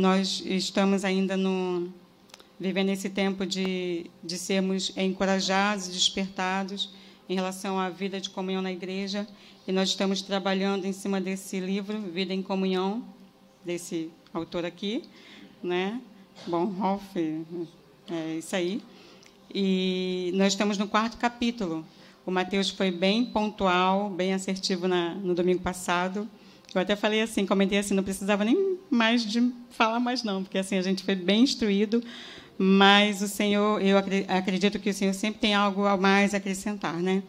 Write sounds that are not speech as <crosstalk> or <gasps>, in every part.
nós estamos ainda no, vivendo esse tempo de, de sermos encorajados, despertados em relação à vida de comunhão na igreja. E nós estamos trabalhando em cima desse livro, Vida em Comunhão, desse autor aqui, né? Bonhoff, é isso aí. E nós estamos no quarto capítulo. O Mateus foi bem pontual, bem assertivo na, no domingo passado. Eu até falei assim, comentei assim, não precisava nem mais de falar mais não, porque assim a gente foi bem instruído, mas o Senhor, eu acredito que o Senhor sempre tem algo a mais a acrescentar, né?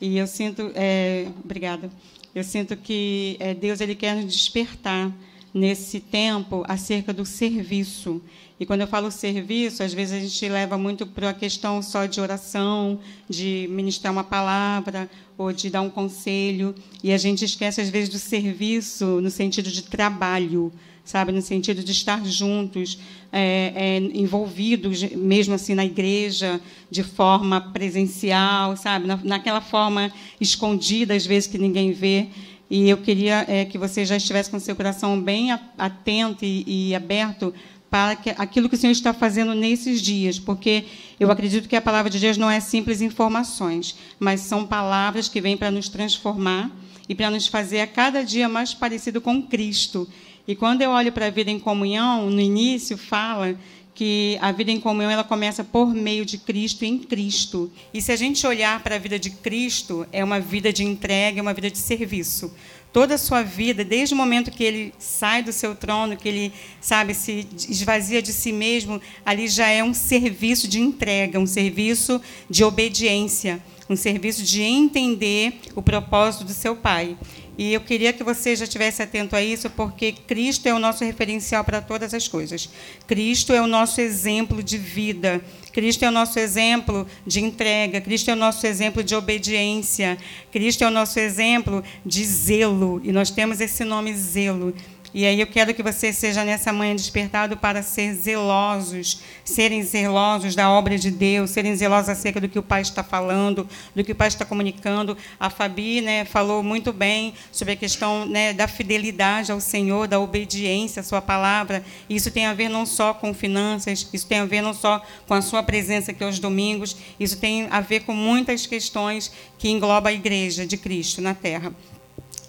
E eu sinto, é, obrigada. Eu sinto que é, Deus ele quer nos despertar nesse tempo acerca do serviço. E quando eu falo serviço, às vezes a gente leva muito para a questão só de oração, de ministrar uma palavra ou de dar um conselho, e a gente esquece às vezes do serviço no sentido de trabalho, sabe, no sentido de estar juntos, é, é, envolvidos mesmo assim na igreja de forma presencial, sabe, na, naquela forma escondida às vezes que ninguém vê. E eu queria é, que você já estivesse com seu coração bem atento e, e aberto para que, aquilo que o Senhor está fazendo nesses dias, porque eu acredito que a palavra de Deus não é simples informações, mas são palavras que vêm para nos transformar e para nos fazer a cada dia mais parecido com Cristo. E quando eu olho para a vida em comunhão, no início fala que a vida em comunhão ela começa por meio de Cristo em Cristo. E se a gente olhar para a vida de Cristo, é uma vida de entrega, é uma vida de serviço. Toda a sua vida, desde o momento que ele sai do seu trono, que ele, sabe, se esvazia de si mesmo, ali já é um serviço de entrega, um serviço de obediência, um serviço de entender o propósito do seu Pai. E eu queria que você já estivesse atento a isso, porque Cristo é o nosso referencial para todas as coisas. Cristo é o nosso exemplo de vida. Cristo é o nosso exemplo de entrega. Cristo é o nosso exemplo de obediência. Cristo é o nosso exemplo de zelo. E nós temos esse nome zelo. E aí eu quero que você seja nessa manhã despertado para ser zelosos, serem zelosos da obra de Deus, serem zelosos acerca do que o Pai está falando, do que o Pai está comunicando. A Fabi né, falou muito bem sobre a questão né, da fidelidade ao Senhor, da obediência à Sua palavra. Isso tem a ver não só com finanças, isso tem a ver não só com a Sua presença aqui aos domingos, isso tem a ver com muitas questões que engloba a igreja de Cristo na terra.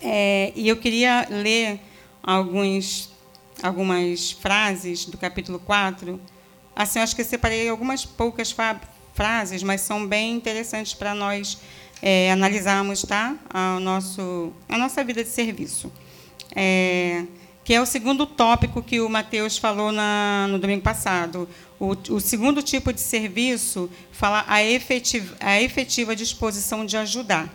É, e eu queria ler alguns, algumas frases do capítulo 4. Assim, acho que separei algumas poucas frases, mas são bem interessantes para nós é, analisarmos tá? a, nosso, a nossa vida de serviço. É, que é o segundo tópico que o Mateus falou na, no domingo passado. O, o, segundo tipo de serviço fala a efetiva, a efetiva disposição de ajudar.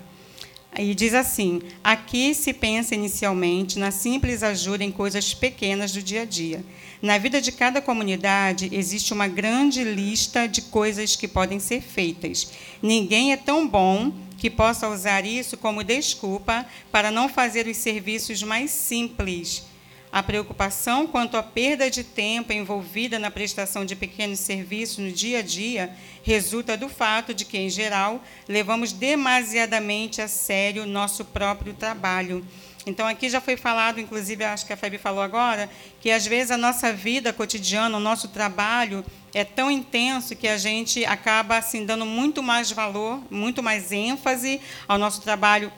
E diz assim: aqui se pensa inicialmente na simples ajuda em coisas pequenas do dia a dia. Na vida de cada comunidade existe uma grande lista de coisas que podem ser feitas. Ninguém é tão bom que possa usar isso como desculpa para não fazer os serviços mais simples a preocupação quanto à perda de tempo envolvida na prestação de pequenos serviços no dia a dia resulta do fato de que, em geral, levamos demasiadamente a sério nosso próprio trabalho. Então, aqui já foi falado, inclusive, acho que a Fabi falou agora, que às vezes a nossa vida cotidiana, o nosso trabalho é tão intenso que a gente acaba assim, dando muito mais valor, muito mais ênfase ao nosso trabalho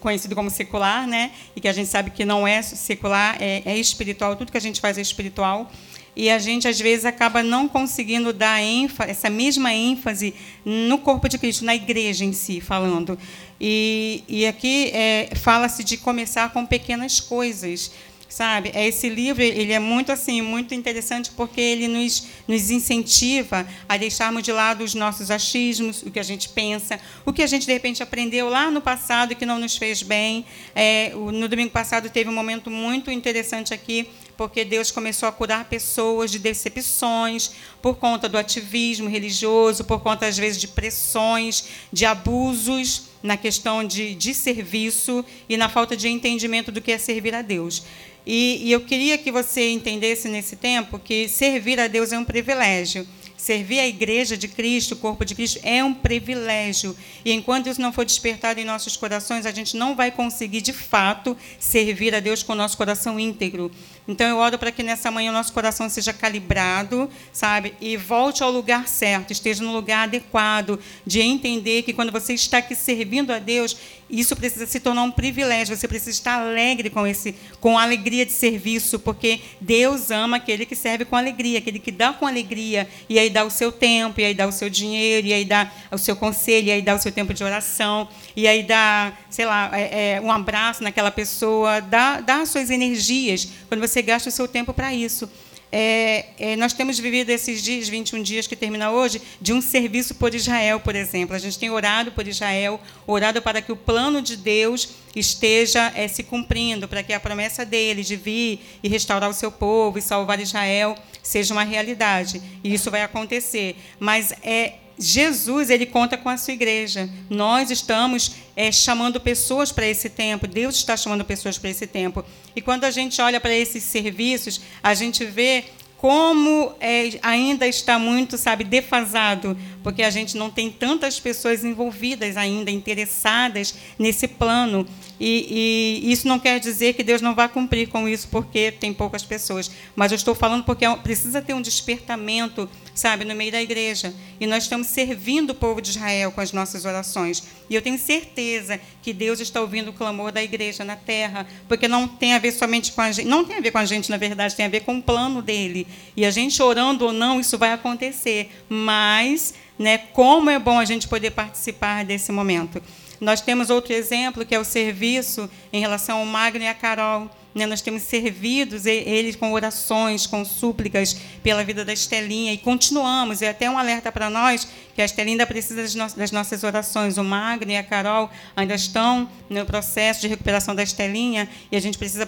conhecido como secular, né? E que a gente sabe que não é secular, é, é espiritual. Tudo que a gente faz é espiritual e a gente às vezes acaba não conseguindo dar ênfase, essa mesma ênfase no corpo de Cristo, na igreja em si, falando. E, e aqui é, fala-se de começar com pequenas coisas sabe? É esse livro ele é muito assim, muito interessante porque ele nos, nos incentiva a deixarmos de lado os nossos achismos, o que a gente pensa, o que a gente de repente aprendeu lá no passado que não nos fez bem. É, no domingo passado teve um momento muito interessante aqui porque Deus começou a curar pessoas de decepções por conta do ativismo religioso, por conta às vezes de pressões, de abusos na questão de, de serviço e na falta de entendimento do que é servir a Deus. E, e eu queria que você entendesse nesse tempo que servir a Deus é um privilégio. Servir a igreja de Cristo, o corpo de Cristo, é um privilégio. E enquanto isso não for despertado em nossos corações, a gente não vai conseguir, de fato, servir a Deus com o nosso coração íntegro. Então eu oro para que nessa manhã o nosso coração seja calibrado, sabe? E volte ao lugar certo, esteja no lugar adequado, de entender que quando você está aqui servindo a Deus, isso precisa se tornar um privilégio. Você precisa estar alegre com esse, com a alegria de serviço, porque Deus ama aquele que serve com alegria, aquele que dá com alegria e aí dá o seu tempo, e aí dá o seu dinheiro, e aí dá o seu conselho, e aí dá o seu tempo de oração, e aí dá, sei lá, é, é, um abraço naquela pessoa, dá, dá as suas energias quando você gasta o seu tempo para isso. É, é, nós temos vivido esses dias, 21 dias que termina hoje, de um serviço por Israel, por exemplo. A gente tem orado por Israel, orado para que o plano de Deus esteja é, se cumprindo, para que a promessa dele de vir e restaurar o seu povo e salvar Israel seja uma realidade. E isso vai acontecer. Mas é Jesus ele conta com a sua igreja. Nós estamos é, chamando pessoas para esse tempo. Deus está chamando pessoas para esse tempo. E quando a gente olha para esses serviços, a gente vê como é, ainda está muito, sabe, defasado, porque a gente não tem tantas pessoas envolvidas ainda, interessadas nesse plano. E, e, isso não quer dizer que Deus não vai cumprir com isso, porque tem poucas pessoas. Mas eu estou falando porque é precisa ter um despertamento, sabe, no meio da igreja. E nós estamos servindo o povo de Israel com as nossas orações. E eu tenho certeza que Deus está ouvindo o clamor da igreja na terra, porque não tem a ver somente com a gente, não tem a ver com a gente, na verdade, tem a ver com o plano dele. E a gente orando ou não, isso vai acontecer. Mas, né, como é bom a gente poder participar desse momento. Nós temos outro exemplo, que é o serviço em relação ao Magno e a Carol. Né? Nós temos servido eles com orações, com súplicas pela vida da Estelinha e continuamos. É até um alerta para nós que a Estelinha ainda precisa das nossas orações. O Magno e a Carol ainda estão no processo de recuperação da Estelinha e a gente precisa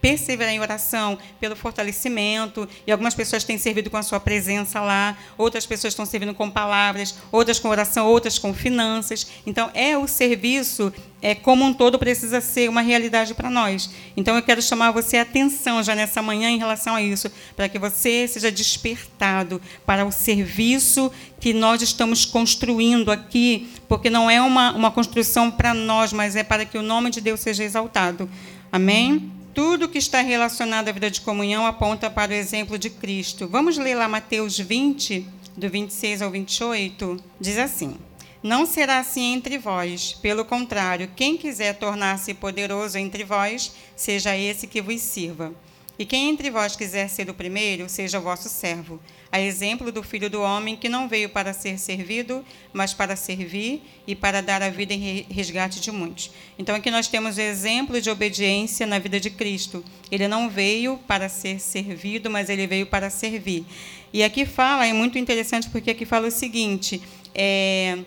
perseverar em oração pelo fortalecimento, e algumas pessoas têm servido com a sua presença lá, outras pessoas estão servindo com palavras, outras com oração, outras com finanças. Então, é o serviço é, como um todo precisa ser uma realidade para nós. Então, eu quero chamar você a atenção já nessa manhã em relação a isso, para que você seja despertado para o serviço que nós estamos construindo aqui, porque não é uma, uma construção para nós, mas é para que o nome de Deus seja exaltado. Amém? Tudo que está relacionado à vida de comunhão aponta para o exemplo de Cristo. Vamos ler lá Mateus 20, do 26 ao 28. Diz assim: Não será assim entre vós. Pelo contrário, quem quiser tornar-se poderoso entre vós, seja esse que vos sirva. E quem entre vós quiser ser o primeiro, seja o vosso servo a exemplo do Filho do Homem, que não veio para ser servido, mas para servir e para dar a vida em resgate de muitos. Então, aqui nós temos o exemplo de obediência na vida de Cristo. Ele não veio para ser servido, mas ele veio para servir. E aqui fala, é muito interessante, porque aqui fala o seguinte: é,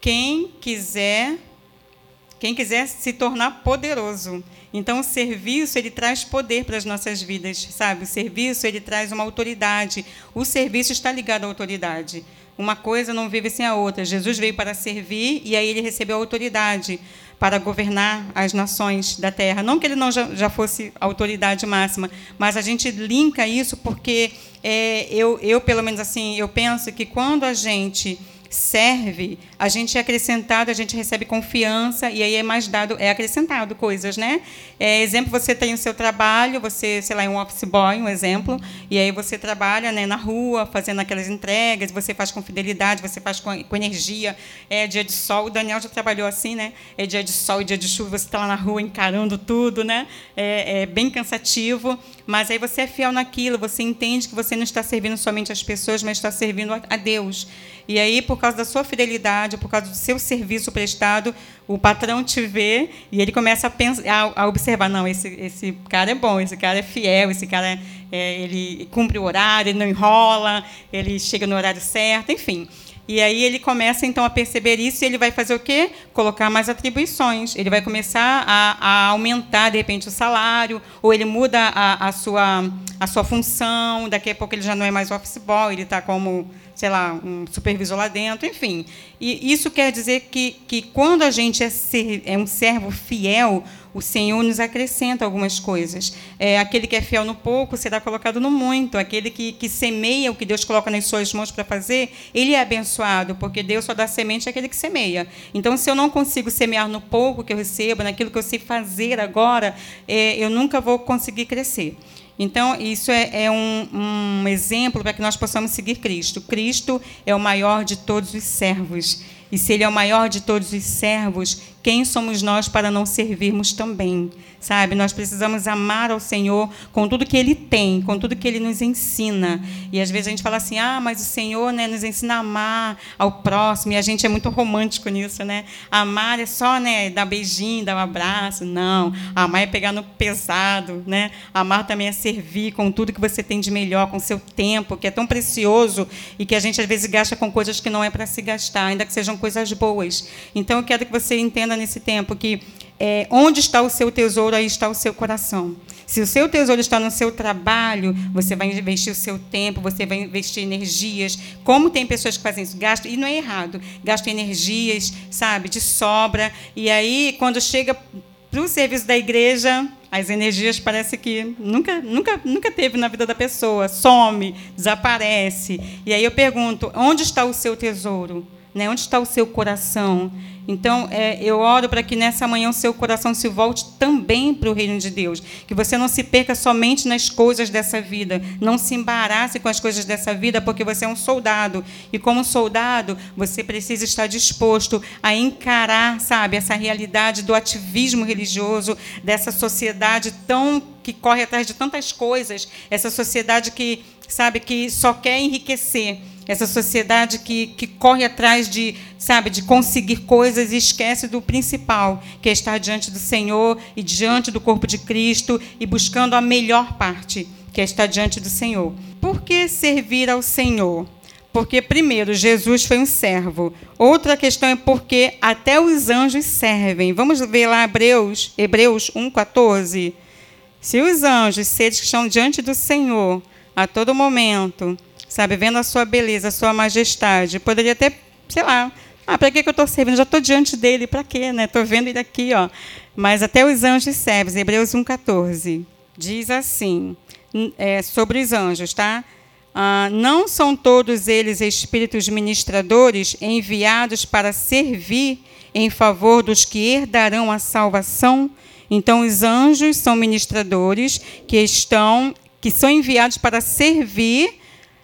quem quiser, quem quiser se tornar poderoso. Então, o serviço ele traz poder para as nossas vidas, sabe? O serviço ele traz uma autoridade. O serviço está ligado à autoridade. Uma coisa não vive sem a outra. Jesus veio para servir e aí ele recebeu a autoridade para governar as nações da terra. Não que ele não já, já fosse autoridade máxima, mas a gente linka isso porque é, eu, eu, pelo menos assim, eu penso que quando a gente serve, a gente é acrescentado, a gente recebe confiança e aí é mais dado, é acrescentado coisas, né? É, exemplo, você tem o seu trabalho, você, sei lá, é um office boy, um exemplo, e aí você trabalha né, na rua, fazendo aquelas entregas, você faz com fidelidade, você faz com, com energia, é dia de sol, o Daniel já trabalhou assim, né? É dia de sol e dia de chuva, você está lá na rua encarando tudo, né? É, é bem cansativo, mas aí você é fiel naquilo, você entende que você não está servindo somente as pessoas, mas está servindo a Deus. E aí, por causa da sua fidelidade, por causa do seu serviço prestado, o patrão te vê e ele começa a, pensar, a, observar, não, esse, esse cara é bom, esse cara é fiel, esse cara é, ele cumpre o horário, ele não enrola, ele chega no horário certo, enfim. E aí ele começa então a perceber isso e ele vai fazer o quê? Colocar mais atribuições. Ele vai começar a, a aumentar de repente o salário, ou ele muda a, a, sua a sua função. Daqui a pouco ele já não é mais office boy, ele está como sei lá, um supervisor lá dentro, enfim. E isso quer dizer que, que quando a gente é, ser, é um servo fiel, o Senhor nos acrescenta algumas coisas. É, aquele que é fiel no pouco será colocado no muito. Aquele que, que semeia o que Deus coloca nas suas mãos para fazer, ele é abençoado, porque Deus só dá semente àquele que semeia. Então, se eu não consigo semear no pouco que eu recebo, naquilo que eu sei fazer agora, é, eu nunca vou conseguir crescer. Então, isso é, é um, um exemplo para que nós possamos seguir Cristo. Cristo é o maior de todos os servos. E se ele é o maior de todos os servos, quem somos nós para não servirmos também? Sabe? Nós precisamos amar ao Senhor com tudo que Ele tem, com tudo que Ele nos ensina. E às vezes a gente fala assim, ah, mas o Senhor né, nos ensina a amar ao próximo, e a gente é muito romântico nisso, né? Amar é só né, dar beijinho, dar um abraço. Não, amar é pegar no pesado, né? Amar também é servir com tudo que você tem de melhor, com seu tempo, que é tão precioso e que a gente às vezes gasta com coisas que não é para se gastar, ainda que sejam coisas boas. Então eu quero que você entenda nesse tempo que é, onde está o seu tesouro, aí está o seu coração. Se o seu tesouro está no seu trabalho, você vai investir o seu tempo, você vai investir energias. Como tem pessoas que fazem isso? Gastam, e não é errado, gastam energias, sabe, de sobra. E aí, quando chega para o serviço da igreja, as energias parece que nunca, nunca, nunca teve na vida da pessoa, some, desaparece. E aí eu pergunto, onde está o seu tesouro? Né? Onde está o seu coração? Então, é, eu oro para que nessa manhã o seu coração se volte também para o reino de Deus. Que você não se perca somente nas coisas dessa vida. Não se embarace com as coisas dessa vida, porque você é um soldado. E como soldado, você precisa estar disposto a encarar, sabe, essa realidade do ativismo religioso, dessa sociedade tão que corre atrás de tantas coisas, essa sociedade que, sabe, que só quer enriquecer essa sociedade que, que corre atrás de, sabe, de conseguir coisas e esquece do principal, que é estar diante do Senhor e diante do corpo de Cristo e buscando a melhor parte, que é estar diante do Senhor. Por que servir ao Senhor? Porque, primeiro, Jesus foi um servo. Outra questão é porque até os anjos servem. Vamos ver lá Hebreus, Hebreus 1,14. Se os anjos, seres que estão diante do Senhor a todo momento, sabe, vendo a sua beleza, a sua majestade. Poderia até, sei lá, ah, para que, eu estou servindo? Já estou diante dele, para quê? Né? Estou vendo ele aqui. Ó. Mas até os anjos servem, Hebreus 1,14. Diz assim, é, sobre os anjos, tá? Ah, não são todos eles espíritos ministradores enviados para servir em favor dos que herdarão a salvação? Então, os anjos são ministradores que estão, que são enviados para servir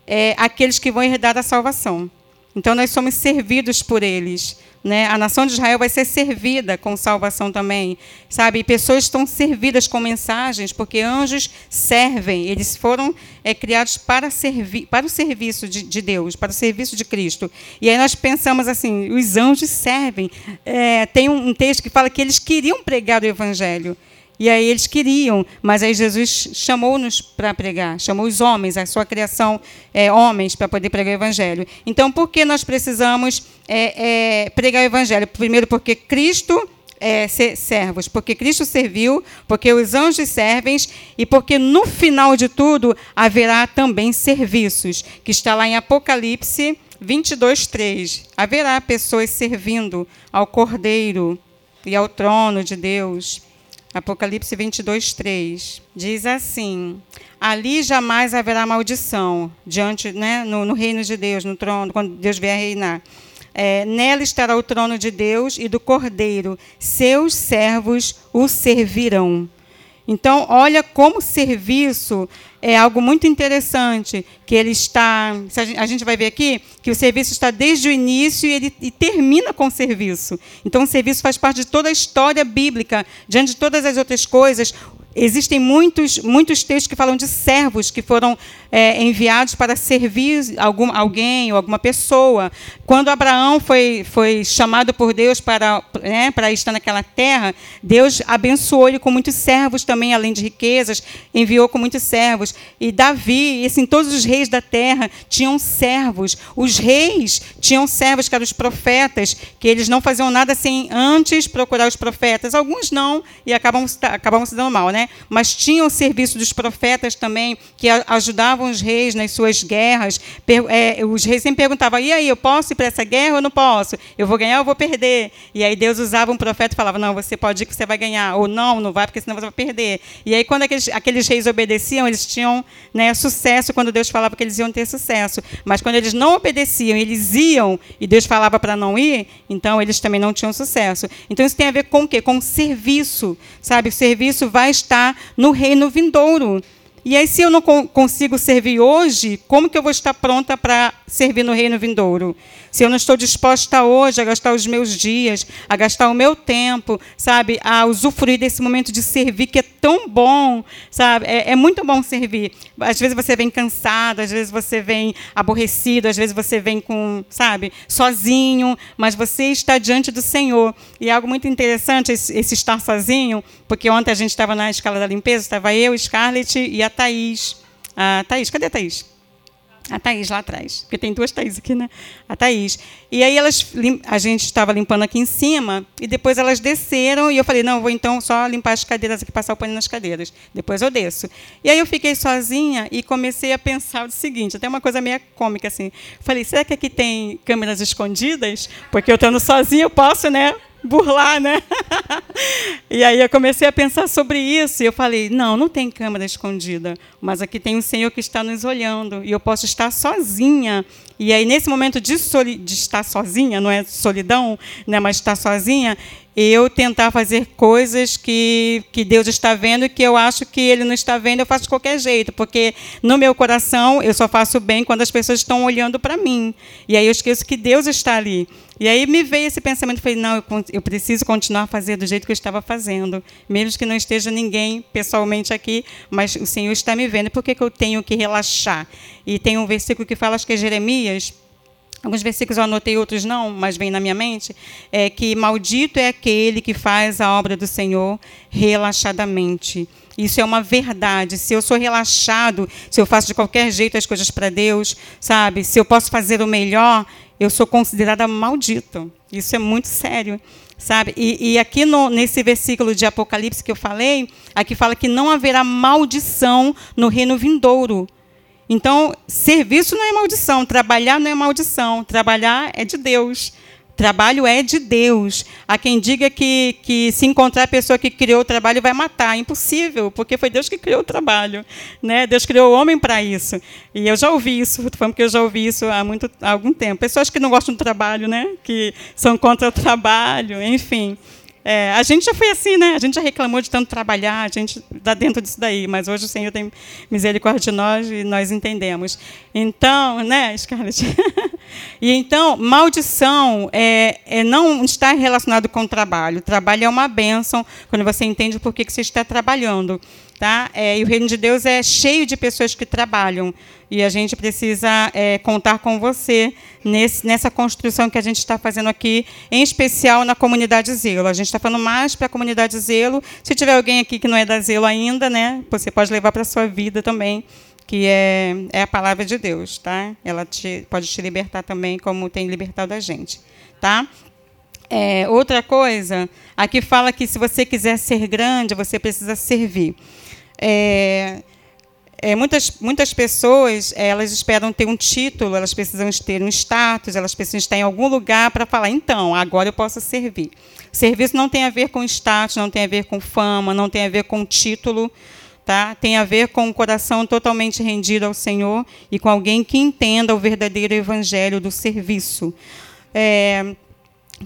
é, aqueles que vão herdar a salvação. Então, nós somos servidos por eles. Né? A nação de Israel vai ser servida com salvação também, sabe? E pessoas estão servidas com mensagens, porque anjos servem. Eles foram é, criados para servir, para o serviço de, de, Deus, para o serviço de Cristo. E aí nós pensamos assim: os anjos servem. É, tem um, um texto que fala que eles queriam pregar o evangelho. E aí eles queriam, mas aí Jesus chamou-nos para pregar, chamou os homens, a sua criação, é, homens, para poder pregar o Evangelho. Então, por que nós precisamos é, é, pregar o Evangelho? Primeiro, porque Cristo é, servos, porque Cristo serviu, porque os anjos servem e porque no final de tudo haverá também serviços, que está lá em Apocalipse 22, 3. Haverá pessoas servindo ao Cordeiro e ao trono de Deus. Apocalipse 22, 3. Diz assim: Ali jamais haverá maldição, diante, né, no, no reino de Deus, no trono, quando Deus vier reinar. É, nela estará o trono de Deus e do Cordeiro. Seus servos o servirão. Então, olha como serviço é algo muito interessante, que ele está, a gente vai ver aqui, que o serviço está desde o início e ele e termina com o serviço. Então, o serviço faz parte de toda a história bíblica, diante de todas as outras coisas, Existem muitos, muitos textos que falam de servos que foram é, enviados para servir algum, alguém ou alguma pessoa. Quando Abraão foi, foi chamado por Deus para, né, para estar naquela terra, Deus abençoou ele com muitos servos também, além de riquezas, enviou com muitos servos. E Davi, e assim, todos os reis da terra tinham servos. Os reis tinham servos, que eram os profetas, que eles não faziam nada sem antes procurar os profetas. Alguns não, e acabam, acabam se dando mal, né? Mas tinha o serviço dos profetas também, que ajudavam os reis nas suas guerras. É, os reis sempre perguntavam: e aí, eu posso ir para essa guerra ou não posso? Eu vou ganhar ou vou perder? E aí Deus usava um profeta e falava: não, você pode ir que você vai ganhar, ou não, não vai, porque senão você vai perder. E aí, quando aqueles, aqueles reis obedeciam, eles tinham né, sucesso quando Deus falava que eles iam ter sucesso. Mas quando eles não obedeciam, eles iam e Deus falava para não ir, então eles também não tinham sucesso. Então isso tem a ver com o quê? Com o serviço, sabe? O serviço vai estar no reino vindouro. E aí, se eu não consigo servir hoje, como que eu vou estar pronta para servir no reino vindouro? Se eu não estou disposta hoje a gastar os meus dias, a gastar o meu tempo, sabe, a usufruir desse momento de servir que é tão bom, sabe? É, é muito bom servir. Às vezes você vem cansado, às vezes você vem aborrecido, às vezes você vem com, sabe, sozinho, mas você está diante do Senhor. E é algo muito interessante esse, esse estar sozinho, porque ontem a gente estava na escala da limpeza, estava eu, Scarlett e a Thaís. A Thaís, cadê a Thaís? A Thaís lá atrás, porque tem duas Thaís aqui, né? A Thaís. E aí elas, a gente estava limpando aqui em cima, e depois elas desceram, e eu falei, não, vou então só limpar as cadeiras aqui, passar o pano nas cadeiras. Depois eu desço. E aí eu fiquei sozinha e comecei a pensar o seguinte, até uma coisa meio cômica, assim. Falei, será que aqui tem câmeras escondidas? Porque eu estando sozinha, eu posso, né? Burlar, né? <laughs> e aí eu comecei a pensar sobre isso e eu falei: não, não tem câmera escondida, mas aqui tem um Senhor que está nos olhando e eu posso estar sozinha. E aí nesse momento de, de estar sozinha, não é solidão, né, mas estar sozinha, eu tentar fazer coisas que, que Deus está vendo e que eu acho que Ele não está vendo, eu faço de qualquer jeito, porque no meu coração eu só faço bem quando as pessoas estão olhando para mim. E aí eu esqueço que Deus está ali. E aí me veio esse pensamento, falei, não, eu, eu preciso continuar a fazer do jeito que eu estava fazendo, mesmo que não esteja ninguém pessoalmente aqui, mas o Senhor está me vendo, por que, que eu tenho que relaxar? E tem um versículo que fala, acho que é Jeremias, alguns versículos eu anotei, outros não, mas vem na minha mente, é que maldito é aquele que faz a obra do Senhor relaxadamente. Isso é uma verdade. Se eu sou relaxado, se eu faço de qualquer jeito as coisas para Deus, sabe? Se eu posso fazer o melhor, eu sou considerada maldito. Isso é muito sério, sabe? E, e aqui no, nesse versículo de Apocalipse que eu falei, aqui fala que não haverá maldição no reino vindouro. Então, serviço não é maldição, trabalhar não é maldição, trabalhar é de Deus. Trabalho é de Deus. Há quem diga que, que se encontrar a pessoa que criou o trabalho vai matar. Impossível, porque foi Deus que criou o trabalho. Né? Deus criou o homem para isso. E eu já ouvi isso, falando que eu já ouvi isso há, muito, há algum tempo. Pessoas que não gostam do trabalho, né? que são contra o trabalho, enfim. É, a gente já foi assim, né? A gente já reclamou de tanto trabalhar, a gente está dentro disso daí, mas hoje o Senhor tem misericórdia de nós e nós entendemos. Então, né, Scarlett? <laughs> e então, maldição é, é não estar relacionado com o trabalho. O trabalho é uma bênção quando você entende por que, que você está trabalhando. Tá? É, e o reino de Deus é cheio de pessoas que trabalham. E a gente precisa é, contar com você nesse, nessa construção que a gente está fazendo aqui, em especial na comunidade Zelo. A gente está falando mais para a comunidade Zelo. Se tiver alguém aqui que não é da Zelo ainda, né, você pode levar para a sua vida também, que é, é a palavra de Deus. Tá? Ela te, pode te libertar também, como tem libertado a gente. Tá? É, outra coisa, aqui fala que se você quiser ser grande, você precisa servir. É, é, muitas, muitas pessoas elas esperam ter um título, elas precisam ter um status, elas precisam estar em algum lugar para falar, então, agora eu posso servir. Serviço não tem a ver com status, não tem a ver com fama, não tem a ver com título, tá? tem a ver com um coração totalmente rendido ao Senhor e com alguém que entenda o verdadeiro evangelho do serviço. É,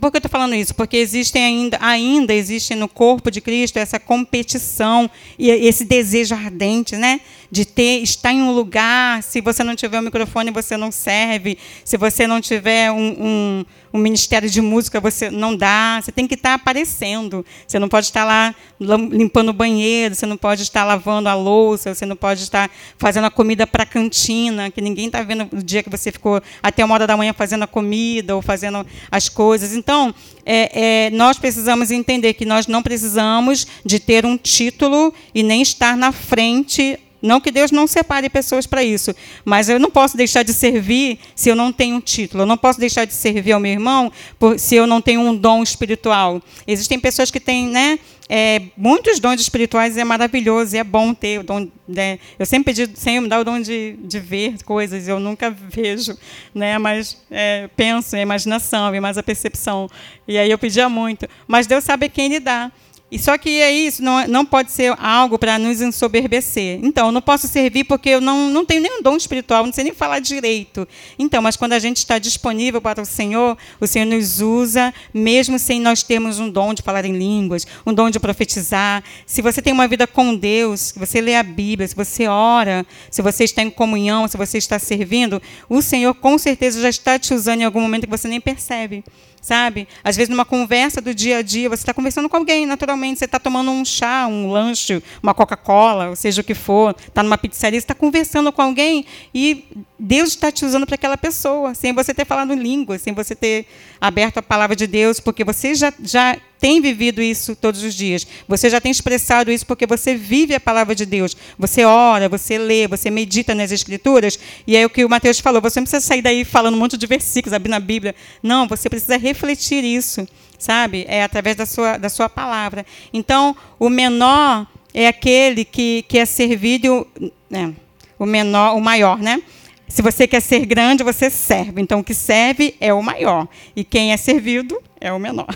por que eu estou falando isso? Porque existem ainda, ainda existe no corpo de Cristo essa competição e esse desejo ardente, né? De ter, estar em um lugar. Se você não tiver o microfone, você não serve. Se você não tiver um, um um ministério de música você não dá, você tem que estar aparecendo. Você não pode estar lá limpando o banheiro, você não pode estar lavando a louça, você não pode estar fazendo a comida para a cantina, que ninguém está vendo o dia que você ficou até uma hora da manhã fazendo a comida ou fazendo as coisas. Então, é, é, nós precisamos entender que nós não precisamos de ter um título e nem estar na frente não que Deus não separe pessoas para isso, mas eu não posso deixar de servir se eu não tenho um título. Eu não posso deixar de servir ao meu irmão por, se eu não tenho um dom espiritual. Existem pessoas que têm, né, é, muitos dons espirituais é maravilhoso é bom ter o dom. Né? Eu sempre pedi, Senhor, me dá o dom de, de ver coisas, eu nunca <laughs> vejo, né? mas é, penso, é imaginação, é mais a percepção. E aí eu pedia muito. Mas Deus sabe quem lhe dá. E só que é isso, não, não pode ser algo para nos ensoberbecer. Então, não posso servir porque eu não, não tenho nenhum dom espiritual, não sei nem falar direito. Então, mas quando a gente está disponível para o Senhor, o Senhor nos usa, mesmo sem nós termos um dom de falar em línguas, um dom de profetizar. Se você tem uma vida com Deus, se você lê a Bíblia, se você ora, se você está em comunhão, se você está servindo, o Senhor com certeza já está te usando em algum momento que você nem percebe sabe? Às vezes, numa conversa do dia a dia, você está conversando com alguém, naturalmente, você está tomando um chá, um lanche, uma Coca-Cola, ou seja o que for, está numa pizzaria, você está conversando com alguém e Deus está te usando para aquela pessoa, sem você ter falado língua, sem você ter aberto a palavra de Deus, porque você já, já tem vivido isso todos os dias. Você já tem expressado isso porque você vive a palavra de Deus. Você ora, você lê, você medita nas Escrituras. E é o que o Mateus falou: você não precisa sair daí falando um monte de versículos, abrir na Bíblia. Não, você precisa refletir isso, sabe? É através da sua, da sua palavra. Então, o menor é aquele que, que é servido. Né? O menor, o maior, né? Se você quer ser grande, você serve. Então, o que serve é o maior. E quem é servido é o menor.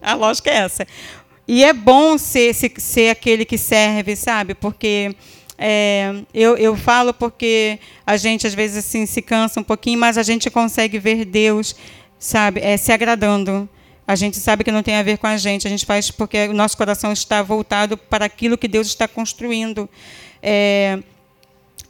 A lógica é essa. E é bom ser, ser, aquele que serve, sabe? Porque é, eu, eu falo porque a gente, às vezes, assim, se cansa um pouquinho, mas a gente consegue ver Deus, sabe? É, se agradando. A gente sabe que não tem a ver com a gente. A gente faz porque o nosso coração está voltado para aquilo que Deus está construindo. É,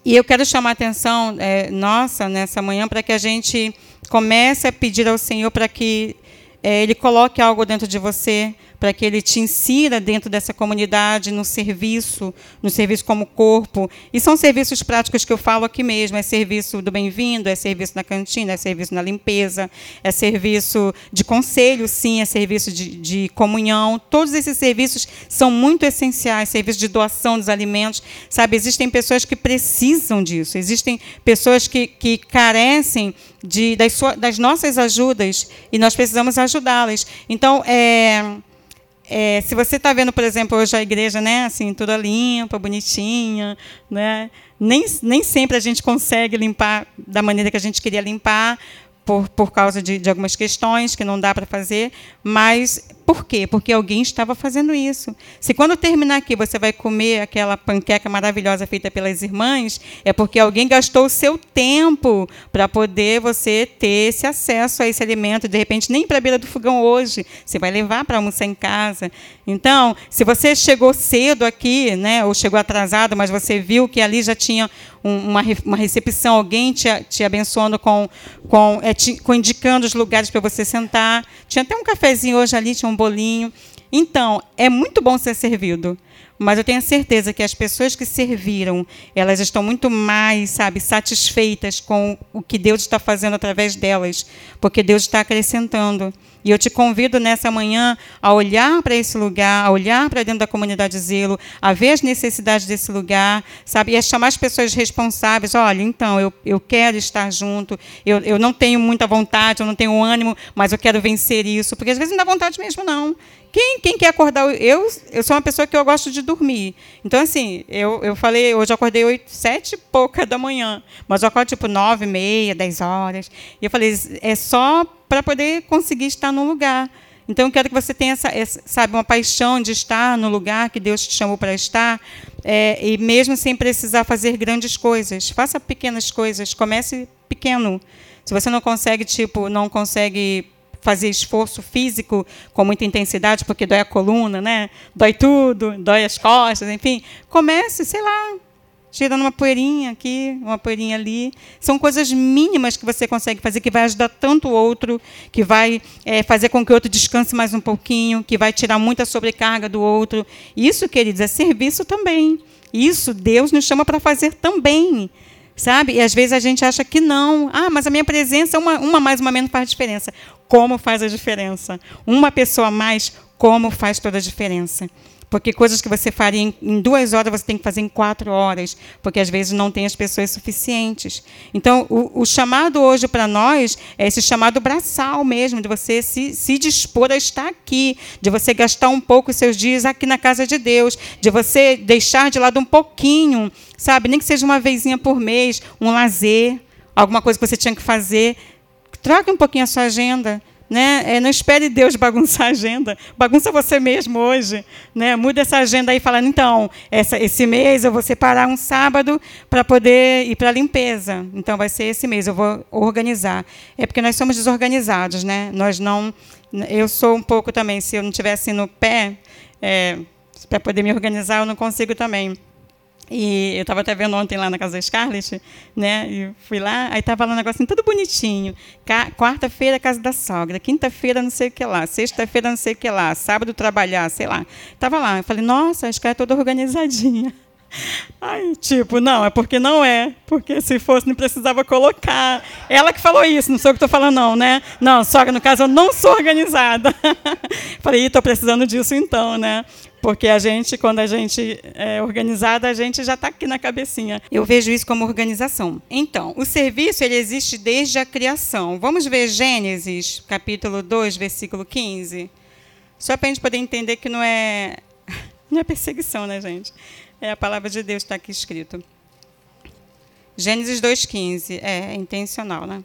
e eu quero chamar a atenção é, nossa nessa manhã para que a gente comece a pedir ao Senhor para que é, Ele coloque algo dentro de você, para que ele te insira dentro dessa comunidade, no serviço, no serviço como corpo. E são serviços práticos que eu falo aqui mesmo: é serviço do bem-vindo, é serviço na cantina, é serviço na limpeza, é serviço de conselho, sim, é serviço de, de comunhão. Todos esses serviços são muito essenciais serviço de doação dos alimentos. Sabe, existem pessoas que precisam disso, existem pessoas que, que carecem de, das, das nossas ajudas e nós precisamos ajudá-las. Então, é é, se você está vendo, por exemplo, hoje a igreja, né, assim, toda limpa, bonitinha, né, nem, nem sempre a gente consegue limpar da maneira que a gente queria limpar, por, por causa de, de algumas questões que não dá para fazer, mas por quê? Porque alguém estava fazendo isso. Se quando terminar aqui você vai comer aquela panqueca maravilhosa feita pelas irmãs, é porque alguém gastou o seu tempo para poder você ter esse acesso a esse alimento. De repente, nem para a beira do fogão hoje, você vai levar para almoçar em casa. Então, se você chegou cedo aqui, né, ou chegou atrasado, mas você viu que ali já tinha uma, uma recepção, alguém te, te abençoando com, com, é, te, com indicando os lugares para você sentar. Tinha até um cafezinho hoje ali, tinha um bolinho. Então, é muito bom ser servido. Mas eu tenho certeza que as pessoas que serviram, elas estão muito mais, sabe, satisfeitas com o que Deus está fazendo através delas, porque Deus está acrescentando. E eu te convido nessa manhã a olhar para esse lugar, a olhar para dentro da comunidade Zelo, a ver as necessidades desse lugar, sabe? E a chamar as pessoas responsáveis. Olha, então, eu, eu quero estar junto, eu, eu não tenho muita vontade, eu não tenho ânimo, mas eu quero vencer isso. Porque às vezes não dá vontade mesmo, não. Quem, quem quer acordar? Eu, eu sou uma pessoa que eu gosto de dormir. Então, assim, eu, eu falei, hoje eu acordei oito, sete e pouca da manhã, mas eu acordo tipo nove, meia, dez horas. E eu falei, é só para poder conseguir estar no lugar. Então, eu quero que você tenha, essa, essa, sabe, uma paixão de estar no lugar que Deus te chamou para estar, é, e mesmo sem precisar fazer grandes coisas. Faça pequenas coisas, comece pequeno. Se você não consegue, tipo, não consegue fazer esforço físico com muita intensidade, porque dói a coluna, né? dói tudo, dói as costas, enfim, comece, sei lá, tirando uma poeirinha aqui, uma poeirinha ali. São coisas mínimas que você consegue fazer, que vai ajudar tanto o outro, que vai é, fazer com que o outro descanse mais um pouquinho, que vai tirar muita sobrecarga do outro. Isso, queridos, é serviço também. Isso Deus nos chama para fazer também sabe? E às vezes a gente acha que não. Ah, mas a minha presença, uma, uma mais, uma menos, faz diferença. Como faz a diferença? Uma pessoa a mais, como faz toda a diferença? Porque coisas que você faria em, em, duas horas, você tem que fazer em quatro horas, porque às vezes não tem as pessoas suficientes. Então, o, o chamado hoje para nós é esse chamado braçal mesmo, de você se, se dispor a estar aqui, de você gastar um pouco os seus dias aqui na casa de Deus, de você deixar de lado um pouquinho, sabe? Nem que seja uma vezinha por mês, um lazer, alguma coisa que você tinha que fazer. Troque um pouquinho a sua agenda Né? É, não espere Deus bagunçar a agenda. Bagunça você mesmo hoje. Né? Muda essa agenda aí falando, então, essa, esse mês eu vou separar um sábado para poder ir para a limpeza. Então, vai ser esse mês, eu vou organizar. É porque nós somos desorganizados. Né? Nós não... Eu sou um pouco também, se eu não tivesse no pé, é, para poder me organizar, eu não consigo também. E eu estava até vendo ontem lá na casa da Scarlett, né? E fui lá, aí estava lá um negocinho tudo bonitinho. Quarta-feira, casa da sogra. Quinta-feira, não sei o que lá. Sexta-feira, não sei o que lá. Sábado, trabalhar, sei lá. Estava lá. Eu falei, nossa, a Scarlett é toda organizadinha. <laughs> Aí, tipo, não, é porque não é. Porque se fosse, não precisava colocar. Ela que falou isso, não sou eu que estou falando, não, né? Não, sogra, no caso, eu não sou organizada. <laughs> Falei, estou precisando disso então, né? Porque a gente, quando a gente é organizada, a gente já está aqui na cabecinha. Eu vejo isso como organização. Então, o serviço ele existe desde a criação. Vamos ver Gênesis, capítulo 2, versículo 15? Só para a gente poder entender que não é, <laughs> não é perseguição, né, gente? É a palavra de Deus está aqui escrito. Gênesis 2,15. É, é intencional, né?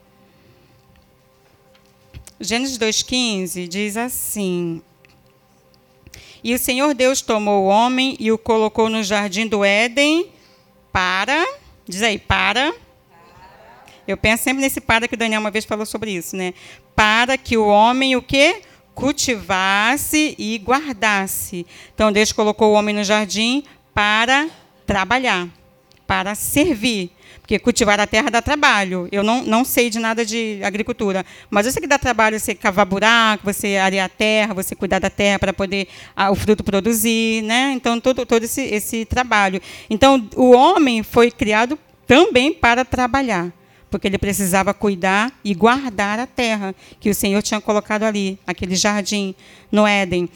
Gênesis 2,15 diz assim: e o Senhor Deus tomou o homem e o colocou no jardim do Éden para. Diz aí, para. Eu penso sempre nesse para que o Daniel uma vez falou sobre isso, né? Para que o homem o quê? Cultivasse e guardasse. Então Deus colocou o homem no jardim para trabalhar, para servir. Porque cultivar a terra dá trabalho. Eu não, não sei de nada de agricultura, mas eu sei que dá trabalho você cavar buraco, você arear a terra, você cuidar da terra para poder a, o fruto produzir. Né? Então, todo, todo esse, esse trabalho. Então, o homem foi criado também para trabalhar porque ele precisava cuidar e guardar a terra que o Senhor tinha colocado ali, aquele jardim no Éden.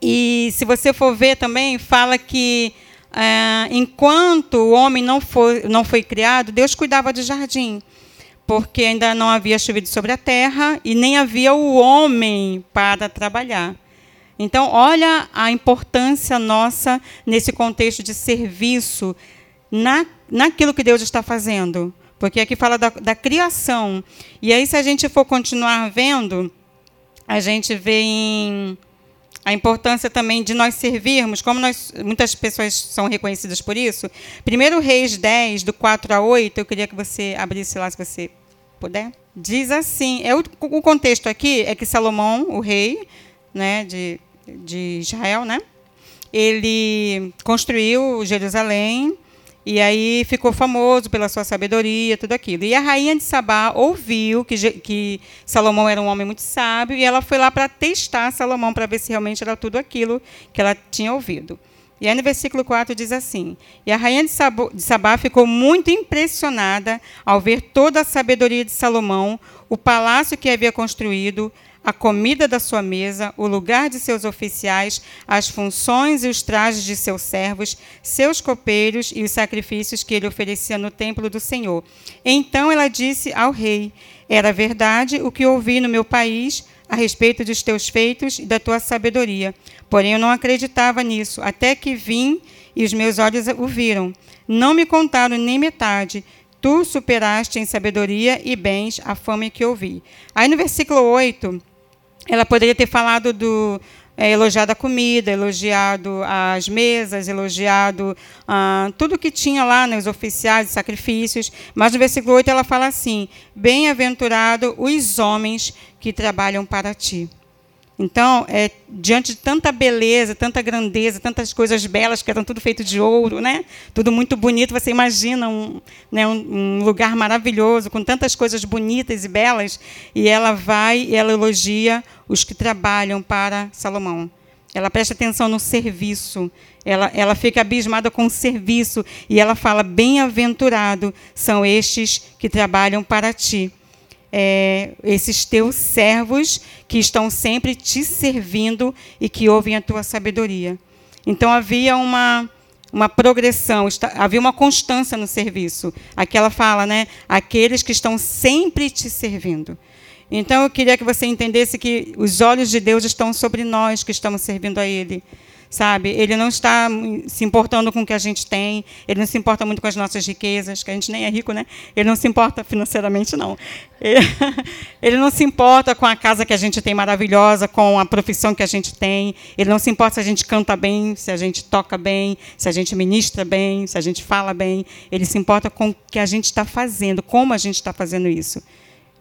E se você for ver também, fala que é, enquanto o homem não foi, não foi criado, Deus cuidava do jardim, porque ainda não havia chovido sobre a terra e nem havia o homem para trabalhar. Então, olha a importância nossa nesse contexto de serviço, na, naquilo que Deus está fazendo. Porque aqui fala da, da criação. E aí, se a gente for continuar vendo, a gente vê em a importância também de nós servirmos, como nós, muitas pessoas são reconhecidas por isso. Primeiro Reis 10, do 4 a 8, eu queria que você abrisse lá, se você puder. Diz assim, é o, o contexto aqui é que Salomão, o rei né, de, de Israel, né, ele construiu Jerusalém, e aí ficou famoso pela sua sabedoria, tudo aquilo. E a rainha de Sabá ouviu que, que Salomão era um homem muito sábio, e ela foi lá para testar Salomão, para ver se realmente era tudo aquilo que ela tinha ouvido. E aí no versículo 4 diz assim: E a rainha de, de Sabá ficou muito impressionada ao ver toda a sabedoria de Salomão, o palácio que havia construído, a comida da sua mesa, o lugar de seus oficiais, as funções e os trajes de seus servos, seus copeiros e os sacrifícios que ele oferecia no templo do Senhor. Então ela disse ao rei: Era verdade o que ouvi no meu país a respeito dos teus feitos e da tua sabedoria. Porém eu não acreditava nisso, até que vim e os meus olhos o viram. Não me contaram nem metade. Tu superaste em sabedoria e bens a fama que ouvi. Aí no versículo 8, ela poderia ter falado do é, elogiado a comida, elogiado as mesas, elogiado ah, tudo que tinha lá, né, os oficiais, os sacrifícios. Mas no versículo 8 ela fala assim: Bem-aventurado os homens que trabalham para ti. Então, é, diante de tanta beleza, tanta grandeza, tantas coisas belas, que eram tudo feito de ouro, né? tudo muito bonito, você imagina um, né, um, um, lugar maravilhoso, com tantas coisas bonitas e belas, e ela vai e ela elogia os que trabalham para Salomão. Ela presta atenção no serviço, ela, ela fica abismada com o serviço, e ela fala: Bem-aventurado são estes que trabalham para ti é, esses teus servos que estão sempre te servindo e que ouvem a tua sabedoria. Então havia uma uma progressão, havia uma constância no serviço. Aqui ela fala, né? Aqueles que estão sempre te servindo. Então eu queria que você entendesse que os olhos de Deus estão sobre nós que estamos servindo a Ele. Sabe? Ele não está se importando com o que a gente tem, ele não se importa muito com as nossas riquezas, que a gente nem é rico, né? Ele não se importa financeiramente, não. Ele não se importa com a casa que a gente tem maravilhosa, com a profissão que a gente tem. Ele não se importa se a gente canta bem, se a gente toca bem, se a gente ministra bem, se a gente fala bem. Ele se importa com o que a gente está fazendo, como a gente está fazendo isso.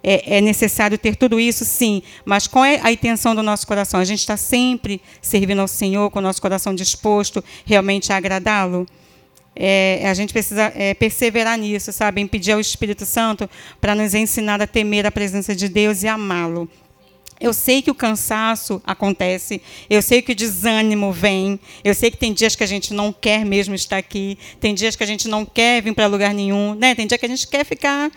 É, é, necessário ter tudo isso, sim, mas qual é a intenção do nosso coração? A gente está sempre servindo ao Senhor, com o nosso coração disposto realmente a agradá-lo? É, a gente precisa é, perseverar nisso, sabe? Em pedir ao Espírito Santo para nos ensinar a temer a presença de Deus e amá-lo. Eu sei que o cansaço acontece, eu sei que o desânimo vem, eu sei que tem dias que a gente não quer mesmo estar aqui, tem dias que a gente não quer vir para lugar nenhum, né? tem dia que a gente quer ficar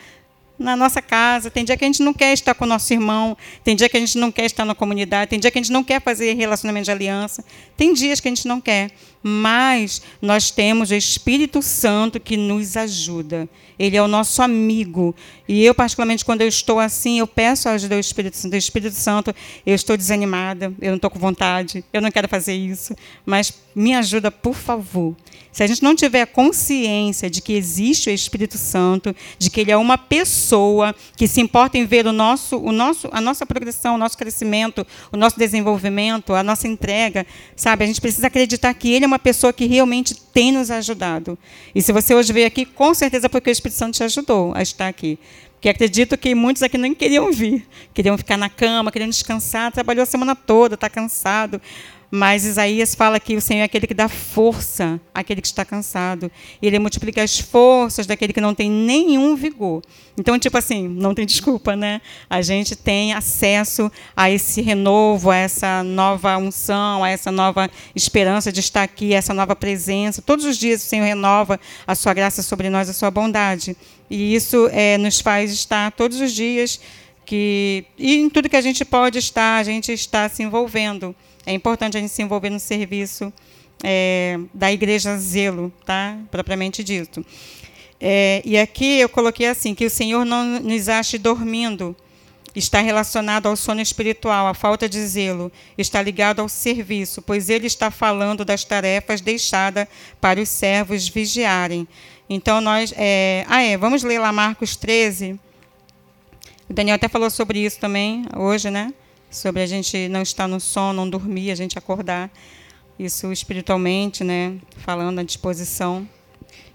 na nossa casa, tem dia que a gente não quer estar com o nosso irmão, tem dia que a gente não quer estar na comunidade, tem dia que a gente não quer fazer relacionamento de aliança, tem dias que a gente não quer, mas nós temos o Espírito Santo que nos ajuda. Ele é o nosso amigo. E eu, particularmente, quando eu estou assim, eu peço a ajuda do Espírito Santo. O Espírito Santo, eu estou desanimada, eu não estou com vontade, eu não quero fazer isso, mas me ajuda, por favor. Se a gente não tiver consciência de que existe o Espírito Santo, de que ele é uma pessoa que se importa em ver o nosso, o nosso, a nossa progressão, o nosso crescimento, o nosso desenvolvimento, a nossa entrega, sabe? A gente precisa acreditar que ele é uma pessoa que realmente tem nos ajudado. E se você hoje veio aqui, com certeza porque o Espírito Santo te ajudou a estar aqui. Porque acredito que muitos aqui nem queriam vir, queriam ficar na cama, queriam descansar, trabalhou a semana toda, está cansado. Mas Isaías fala que o Senhor é aquele que dá força àquele que está cansado. Ele multiplica as forças daquele que não tem nenhum vigor. Então, tipo assim, não tem desculpa, né? A gente tem acesso a esse renovo, a essa nova unção, a essa nova esperança de estar aqui, a essa nova presença. Todos os dias o Senhor renova a sua graça sobre nós, a sua bondade. E isso é, nos faz estar todos os dias que e em tudo que a gente pode estar, a gente está se envolvendo. É importante a gente se envolver no serviço é, da igreja zelo, tá? propriamente dito. É, e aqui eu coloquei assim, que o Senhor não nos ache dormindo, está relacionado ao sono espiritual, a falta de zelo, está ligado ao serviço, pois ele está falando das tarefas deixadas para os servos vigiarem. Então, nós. É, ah, é, vamos ler lá Marcos 13. O Daniel até falou sobre isso também hoje, né? sobre a gente não estar no sono, não dormir, a gente acordar. Isso espiritualmente, né? Falando à disposição.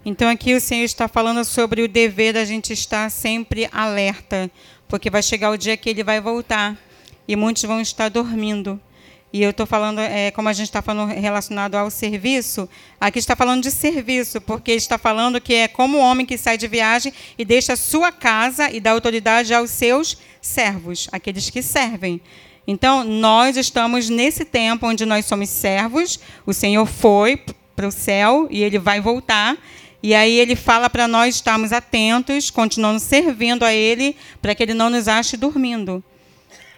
Então aqui o Senhor está falando sobre o dever da gente estar sempre alerta, porque vai chegar o dia que ele vai voltar e muitos vão estar dormindo. E eu estou falando, é, como a gente está falando relacionado ao serviço, aqui está falando de serviço, porque está falando que é como o homem que sai de viagem e deixa a sua casa e dá autoridade aos seus servos, aqueles que servem. Então, nós estamos nesse tempo onde nós somos servos, o Senhor foi para o céu e ele vai voltar. E aí ele fala para nós estarmos atentos, continuando servindo a ele, para que ele não nos ache dormindo.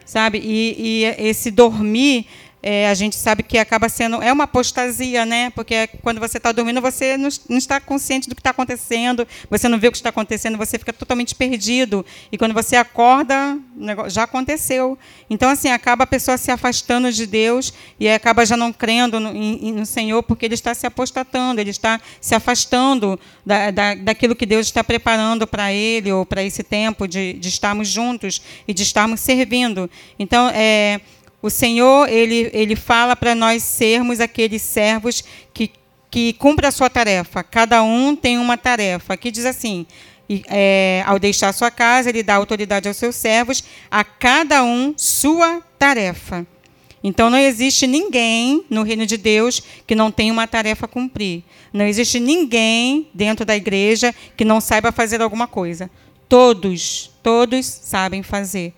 Sabe? E, e esse dormir é, a gente sabe que acaba sendo é uma apostasia, né? Porque quando você está dormindo, você não, não, está consciente do que está acontecendo, você não vê o que está acontecendo, você fica totalmente perdido. E quando você acorda, já aconteceu. Então, assim, acaba a pessoa se afastando de Deus e acaba já não crendo no, no Senhor, porque ele está se apostatando, ele está se afastando da, da, daquilo que Deus está preparando para ele ou para esse tempo de, de estarmos juntos e de estarmos servindo. Então, é o Senhor, ele, ele fala para nós sermos aqueles servos que, que cumprem a sua tarefa. Cada um tem uma tarefa. Aqui diz assim: é, ao deixar sua casa, ele dá autoridade aos seus servos, a cada um sua tarefa. Então não existe ninguém no reino de Deus que não tenha uma tarefa a cumprir. Não existe ninguém dentro da igreja que não saiba fazer alguma coisa. Todos, todos sabem fazer.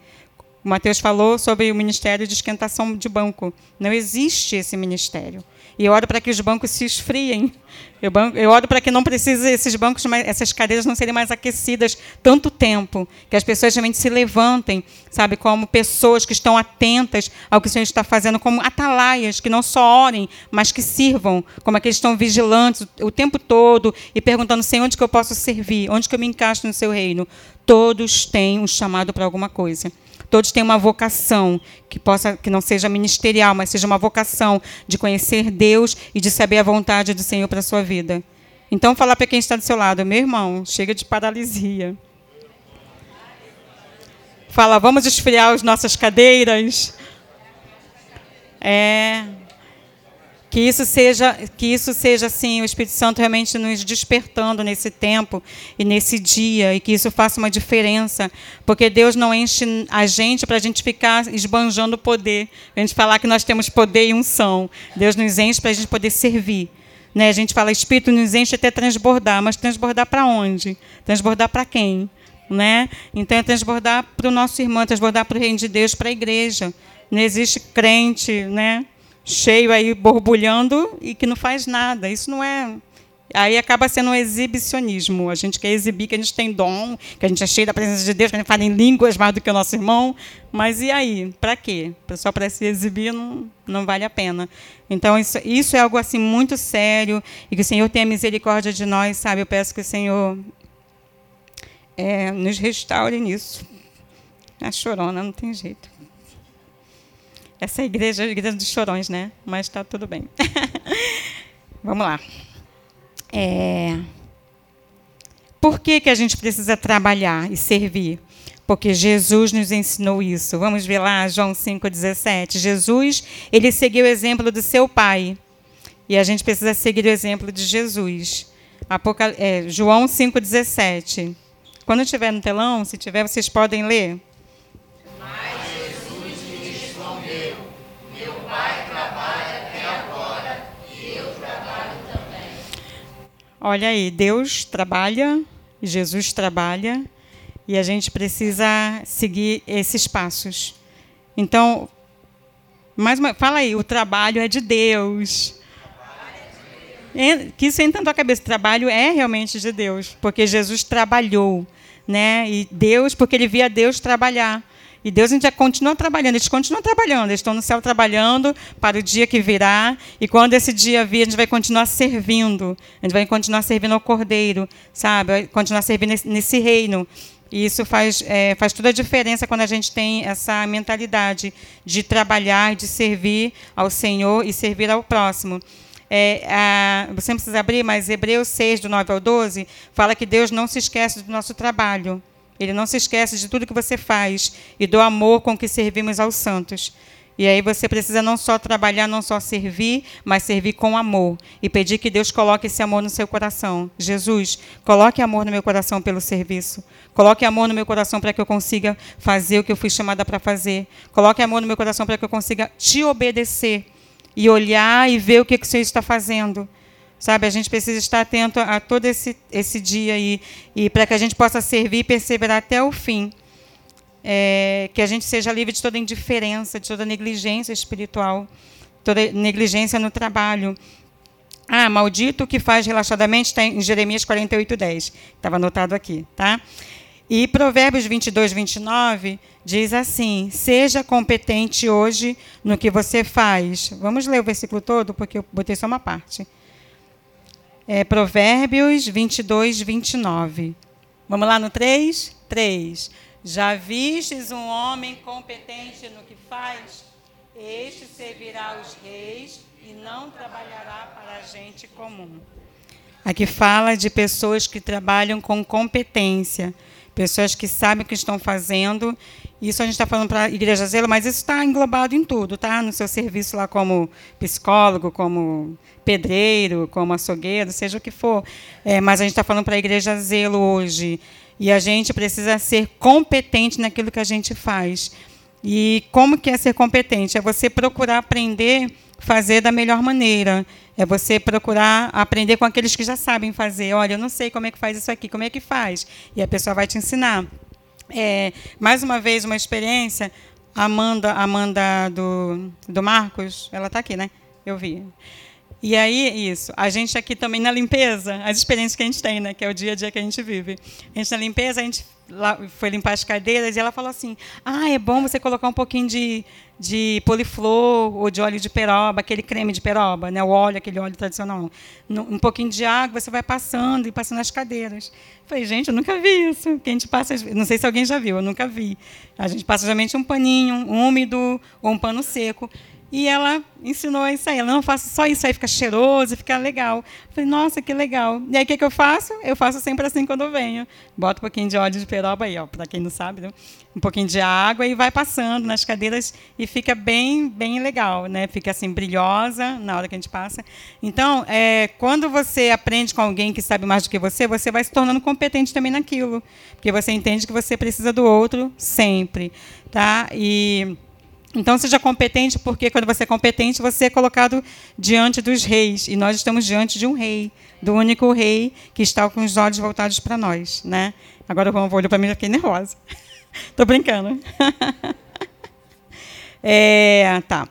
O Mateus falou sobre o ministério de esquentação de banco. Não existe esse ministério. E eu oro para que os bancos se esfriem. Eu, eu oro para que não precise esses bancos, essas cadeiras não serem mais aquecidas tanto tempo, que as pessoas realmente se levantem, sabe, como pessoas que estão atentas ao que o Senhor está fazendo, como atalaias, que não só orem, mas que sirvam, como aqueles que estão vigilantes o tempo todo e perguntando, Senhor, onde que eu posso servir, onde que eu me encaixo no seu reino. Todos têm um chamado para alguma coisa. Todos têm uma vocação que possa que não seja ministerial, mas seja uma vocação de conhecer Deus e de saber a vontade do Senhor para a sua vida. Então, falar para quem está do seu lado, meu irmão, chega de paralisia. Fala, vamos esfriar as nossas cadeiras. É, que isso seja, que isso seja assim, o Espírito Santo realmente nos despertando nesse tempo e nesse dia, e que isso faça uma diferença, porque Deus não enche a gente para a gente ficar esbanjando poder, a gente falar que nós temos poder e unção. Deus nos enche para a gente poder servir. Né? A gente fala, Espírito nos enche até transbordar, mas transbordar para onde? Transbordar para quem? Né? Então é transbordar para o nosso irmão, transbordar para o reino de Deus, para a igreja. Não existe crente, né? Cheio aí borbulhando e que não faz nada. Isso não é. Aí acaba sendo um exibicionismo. A gente quer exibir que a gente tem dom, que a gente é cheio da presença de Deus, que a gente fala em línguas mais do que o nosso irmão. Mas e aí? Para quê? Só para se exibir não, não vale a pena. Então, isso, isso é algo assim muito sério e que o Senhor tenha misericórdia de nós, sabe? Eu peço que o Senhor é, nos restaure nisso. A chorona, não tem jeito. Essa é a igreja, a igreja dos chorões, né? Mas está tudo bem. <laughs> Vamos lá. É... Por que, que a gente precisa trabalhar e servir? Porque Jesus nos ensinou isso. Vamos ver lá, João 5,17. Jesus, ele seguiu o exemplo do seu pai. E a gente precisa seguir o exemplo de Jesus. Apocal... É, João 5,17. Quando estiver no telão, se tiver, vocês podem ler. Olha aí, Deus trabalha, Jesus trabalha, e a gente precisa seguir esses passos. Então, mais uma, fala aí, o trabalho é de Deus. Que isso entra na tua cabeça, o trabalho é realmente de Deus, porque Jesus trabalhou, né? E Deus, porque ele via Deus trabalhar. E Deus ainda continua trabalhando, eles continuam trabalhando, eles estão no céu trabalhando para o dia que virá. E quando esse dia vir, a gente vai continuar servindo. A gente vai continuar servindo ao Cordeiro, sabe? Vai continuar servindo nesse, reino. E isso faz, é, faz toda a diferença quando a gente tem essa mentalidade de trabalhar, de servir ao Senhor e servir ao próximo. É, a, você não precisa abrir, mas Hebreus 6, do 9 ao 12, fala que Deus não se esquece do nosso trabalho. Ele não se esquece de tudo que você faz e do amor com que servimos aos santos. E aí você precisa não só trabalhar, não só servir, mas servir com amor e pedir que Deus coloque esse amor no seu coração. Jesus, coloque amor no meu coração pelo serviço. Coloque amor no meu coração para que eu consiga fazer o que eu fui chamada para fazer. Coloque amor no meu coração para que eu consiga te obedecer e olhar e ver o que, que o Senhor está fazendo. Sabe, a gente precisa estar atento a todo esse, esse dia aí, e para que a gente possa servir e perseverar até o fim. É, que a gente seja livre de toda indiferença, de toda negligência espiritual, toda negligência no trabalho. Ah, maldito o que faz relaxadamente, está em Jeremias 48, 10. Estava anotado aqui, tá? E Provérbios 22, 29 diz assim: Seja competente hoje no que você faz. Vamos ler o versículo todo, porque eu botei só uma parte é, Provérbios 22, 29. Vamos lá no 3? 3. Já vistes um homem competente no que faz? Este servirá os reis e não trabalhará para a gente comum. Aqui fala de pessoas que trabalham com competência, pessoas que sabem o que estão fazendo. Isso a gente está falando para a Igreja Zelo, mas isso está englobado em tudo, tá? No seu serviço lá como psicólogo, como pedreiro, como açougueiro, seja o que for. É, mas a gente está falando para a igreja zelo hoje. E a gente precisa ser competente naquilo que a gente faz. E como que é ser competente? É você procurar aprender fazer da melhor maneira. É você procurar aprender com aqueles que já sabem fazer. Olha, eu não sei como é que faz isso aqui, como é que faz? E a pessoa vai te ensinar. É, mais uma vez, uma experiência. Amanda, Amanda do, do Marcos, ela está aqui, né? Eu vi E aí, isso. A gente aqui também na limpeza, as experiências que a gente tem, né? Que é o dia a dia que a gente vive. A gente na limpeza, a gente foi limpar as cadeiras e ela falou assim: Ah, é bom você colocar um pouquinho de, de poliflor ou de óleo de peroba, aquele creme de peroba, né? o óleo, aquele óleo tradicional. Um pouquinho de água, você vai passando e passando as cadeiras. Eu falei, gente, eu nunca vi isso. Que a gente passa, não sei se alguém já viu, eu nunca vi. A gente passa geralmente um paninho úmido ou um pano seco. E ela ensinou isso aí. Ela não faça só isso aí, fica cheiroso, fica legal. Eu falei, nossa, que legal. E aí o que, que eu faço? Eu faço sempre assim quando eu venho. Boto um pouquinho de óleo de peroba aí, ó, para quem não sabe, né? um pouquinho de água e vai passando nas cadeiras e fica bem, bem legal, né? Fica assim brilhosa na hora que a gente passa. Então, é, quando você aprende com alguém que sabe mais do que você, você vai se tornando competente também naquilo, porque você entende que você precisa do outro sempre, tá? E então, seja competente, porque quando você é competente, você é colocado diante dos reis. E nós estamos diante de um rei, do único rei que está com os olhos voltados para nós. Né? Agora, o olhou para mim e fiquei nervosa. <laughs> Estou brincando. <laughs> é, tá.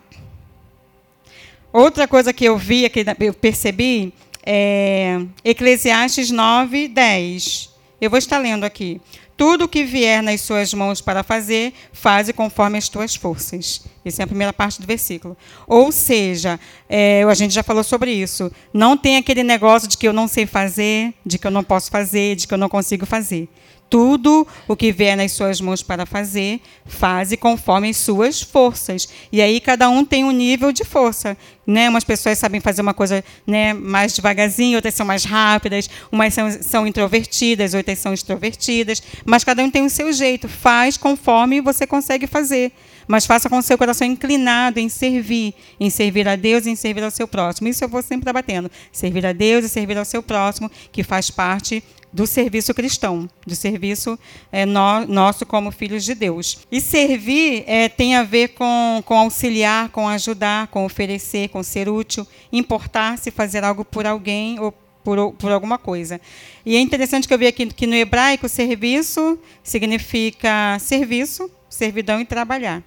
Outra coisa que eu vi, que eu percebi, é Eclesiastes 9, 10. Eu vou estar lendo aqui. Tudo o que vier nas suas mãos para fazer, faze conforme as tuas forças. Essa é a primeira parte do versículo. Ou seja, é, a gente já falou sobre isso. Não tem aquele negócio de que eu não sei fazer, de que eu não posso fazer, de que eu não consigo fazer. Tudo o que vier nas suas mãos para fazer, faze conforme as suas forças. E aí cada um tem um nível de força. Né? Umas pessoas sabem fazer uma coisa né, mais devagarzinho, outras são mais rápidas, umas são, são introvertidas, outras são extrovertidas, mas cada um tem o seu jeito. Faz conforme você consegue fazer mas faça com o seu coração inclinado em servir, em servir a Deus e em servir ao seu próximo. Isso eu vou sempre batendo. Servir a Deus e servir ao seu próximo, que faz parte do serviço cristão, do serviço é, no, nosso como filhos de Deus. E servir é, tem a ver com, com auxiliar, com ajudar, com oferecer, com ser útil, importar-se, fazer algo por alguém ou por, por alguma coisa. E é interessante que eu vi aqui que no hebraico serviço significa serviço, servidão e trabalhar.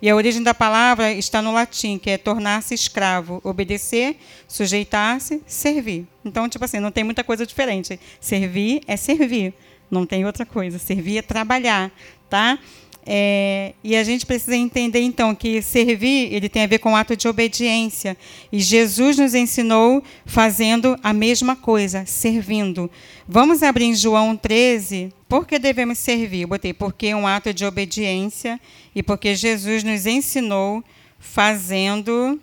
E a origem da palavra está no latim, que é tornar-se escravo, obedecer, sujeitar-se, servir. Então, tipo assim, não tem muita coisa diferente. Servir é servir, não tem outra coisa. Servir é trabalhar, tá? É, e a gente precisa entender, então, que servir ele tem a ver com o ato de obediência. E Jesus nos ensinou fazendo a mesma coisa, servindo. Vamos abrir em João 13. Por que devemos servir? Eu botei porque é um ato de obediência e porque Jesus nos ensinou fazendo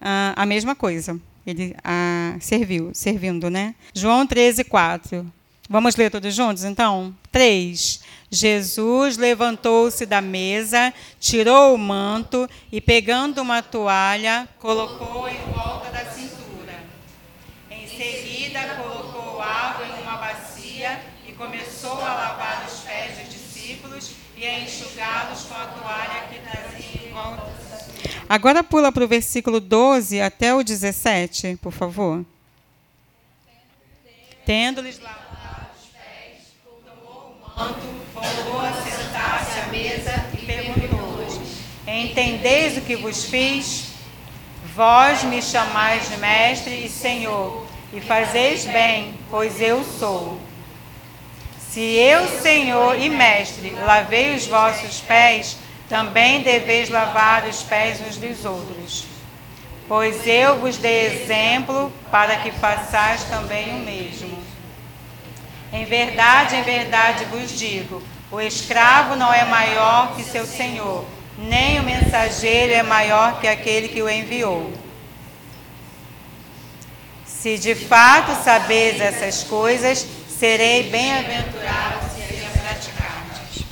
ah, a mesma coisa. Ele ah, serviu, servindo, né? João 13, 4. Vamos ler todos juntos, então? 3. Jesus levantou-se da mesa, tirou o manto e, pegando uma toalha, colocou em volta da cintura. Em seguida, colocou água em uma bacia e começou a lavar os pés dos discípulos e a enxugá-los com a toalha que trazia em volta. Agora pula para o versículo 12 até o 17, por favor. Tendo-lhes lavado tomou o manto voltou a sentar-se à mesa e perguntou-lhes: Entendeis o que vos fiz? Vós me chamais de mestre e senhor, e fazeis bem, pois eu sou. Se eu, senhor e mestre, lavei os vossos pés, também deveis lavar os pés uns dos outros. Pois eu vos dei exemplo para que façais também o mesmo. Em verdade, em verdade vos digo: o escravo não é maior que seu senhor, nem o mensageiro é maior que aquele que o enviou. Se de fato sabeis essas coisas, serei bem-aventurado se as praticardes.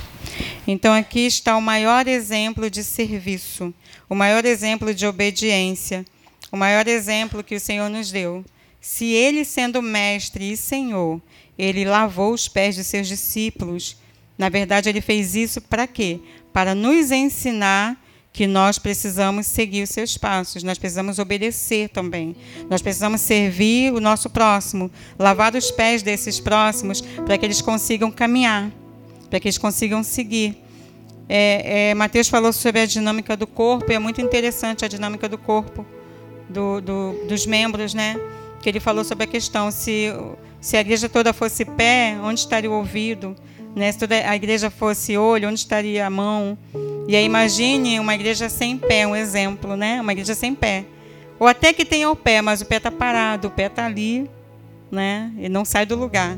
Então aqui está o maior exemplo de serviço, o maior exemplo de obediência, o maior exemplo que o Senhor nos deu. Se ele, sendo mestre e senhor, ele lavou os pés de seus discípulos. Na verdade, ele fez isso para quê? Para nos ensinar que nós precisamos seguir os seus passos, nós precisamos obedecer também. Nós precisamos servir o nosso próximo, lavar os pés desses próximos para que eles consigam caminhar, para que eles consigam seguir. É, é, Mateus falou sobre a dinâmica do corpo, e é muito interessante a dinâmica do corpo do, do, dos membros, né? Que ele falou sobre a questão se, se a igreja toda fosse pé, onde estaria o ouvido? Né? Se toda a igreja fosse olho, onde estaria a mão? E aí imagine uma igreja sem pé, um exemplo, né? Uma igreja sem pé. Ou até que tenha o pé, mas o pé está parado, o pé está ali, né? E não sai do lugar.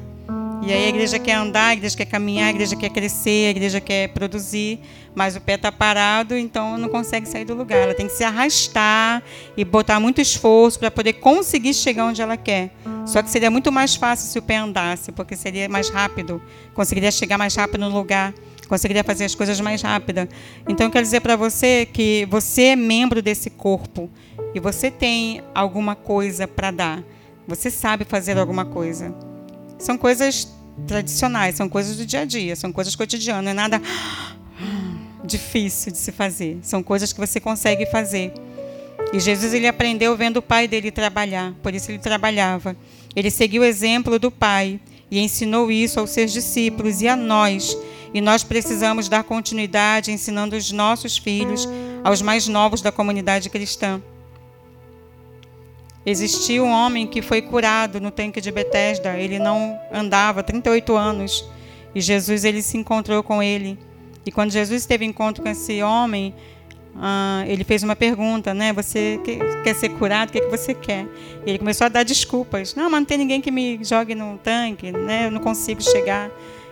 E aí a igreja quer andar, a igreja quer caminhar, a igreja quer crescer, a igreja quer produzir, mas o pé está parado, então não consegue sair do lugar. Ela tem que se arrastar e botar muito esforço para poder conseguir chegar onde ela quer. Só que seria muito mais fácil se o pé andasse, porque seria mais rápido, conseguiria chegar mais rápido no lugar, conseguiria fazer as coisas mais rápido. Então eu quero dizer para você que você é membro desse corpo e você tem alguma coisa para dar. Você sabe fazer alguma coisa. São coisas tradicionais, são coisas do dia a dia, são coisas cotidianas, não é nada <gasps> difícil de se fazer. São coisas que você consegue fazer. E Jesus ele aprendeu vendo o pai dele trabalhar, por isso ele trabalhava. Ele seguiu o exemplo do pai e ensinou isso aos seus discípulos e a nós. E nós precisamos dar continuidade ensinando os nossos filhos, aos mais novos da comunidade cristã. Existiu um homem que foi curado no tanque de Betesda. Ele não andava 38 anos e Jesus ele se encontrou com ele. E quando Jesus teve encontro com esse homem, ah, ele fez uma pergunta, né? Você quer ser curado? O que, é que você quer? E ele começou a dar desculpas. Não, mas não tem ninguém que me jogue no tanque, né? Eu não consigo chegar.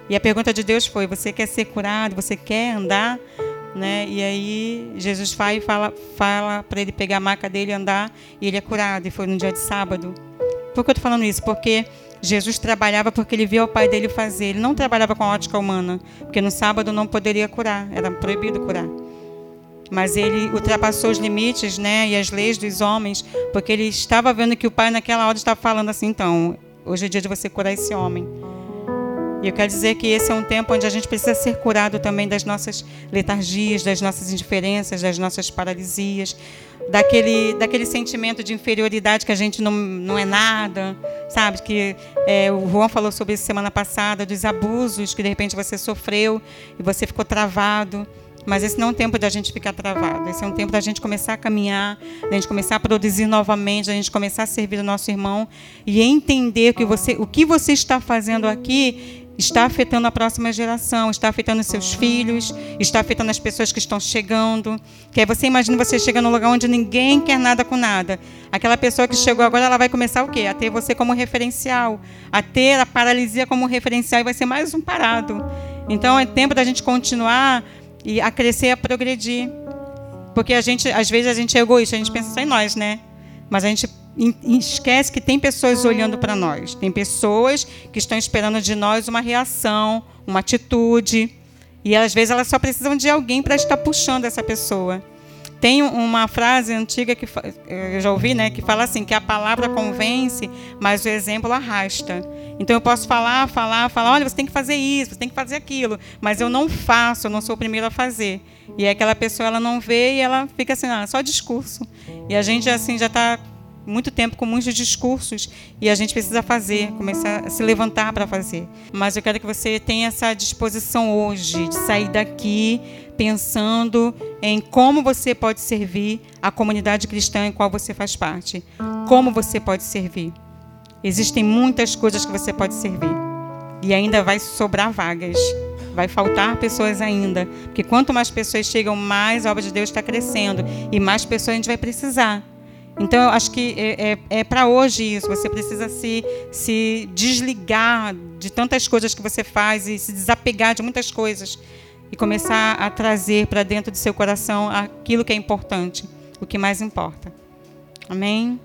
E a pergunta de Deus foi: Você quer ser curado? Você quer andar? Né? E aí Jesus vai e fala, fala para ele pegar a maca dele andar, e ele é curado, e foi no dia de sábado. Por que eu estou falando isso? Porque Jesus trabalhava porque ele via o pai dele fazer. Ele não trabalhava com a ótica humana, porque no sábado não poderia curar, era proibido curar. Mas ele ultrapassou os limites né, e as leis dos homens, porque ele estava vendo que o pai naquela hora estava falando assim, então, hoje é dia de você curar esse homem. E eu quero dizer que esse é um tempo onde a gente precisa ser curado também das nossas letargias, das nossas indiferenças, das nossas paralisias, daquele, daquele sentimento de inferioridade que a gente não, não é nada, sabe? Que é, o Juan falou sobre isso semana passada, dos abusos que de repente você sofreu e você ficou travado. Mas esse não é um tempo da gente ficar travado. Esse é um tempo da gente começar a caminhar, da gente começar a produzir novamente, da gente começar a servir o nosso irmão e entender que você, o que você está fazendo aqui está afetando a próxima geração, está afetando seus filhos, está afetando as pessoas que estão chegando. Que aí você imagina você chega num lugar onde ninguém quer nada com nada. Aquela pessoa que chegou agora, ela vai começar o quê? A ter você como referencial, a ter a paralisia como referencial e vai ser mais um parado. Então é tempo da gente continuar e a crescer, a progredir. Porque a gente, às vezes a gente é egoísta, a gente pensa só em nós, né? Mas a gente esquece que tem pessoas olhando para nós, tem pessoas que estão esperando de nós uma reação, uma atitude, e às vezes elas só precisam de alguém para estar puxando essa pessoa. Tem uma frase antiga que eu já ouvi, né, que fala assim que a palavra convence, mas o exemplo arrasta. Então eu posso falar, falar, falar, olha, você tem que fazer isso, você tem que fazer aquilo, mas eu não faço, eu não sou o primeiro a fazer. E aquela pessoa ela não vê e ela fica assim, ah, só discurso. E a gente assim já está muito tempo com muitos discursos e a gente precisa fazer, começar a se levantar para fazer. Mas eu quero que você tenha essa disposição hoje de sair daqui pensando em como você pode servir a comunidade cristã em qual você faz parte. Como você pode servir. Existem muitas coisas que você pode servir. E ainda vai sobrar vagas. Vai faltar pessoas ainda. Porque quanto mais pessoas chegam, mais a obra de Deus está crescendo. E mais pessoas a gente vai precisar. Então, eu acho que é, é, é para hoje isso. Você precisa se, se desligar de tantas coisas que você faz e se desapegar de muitas coisas e começar a trazer para dentro do seu coração aquilo que é importante, o que mais importa. Amém?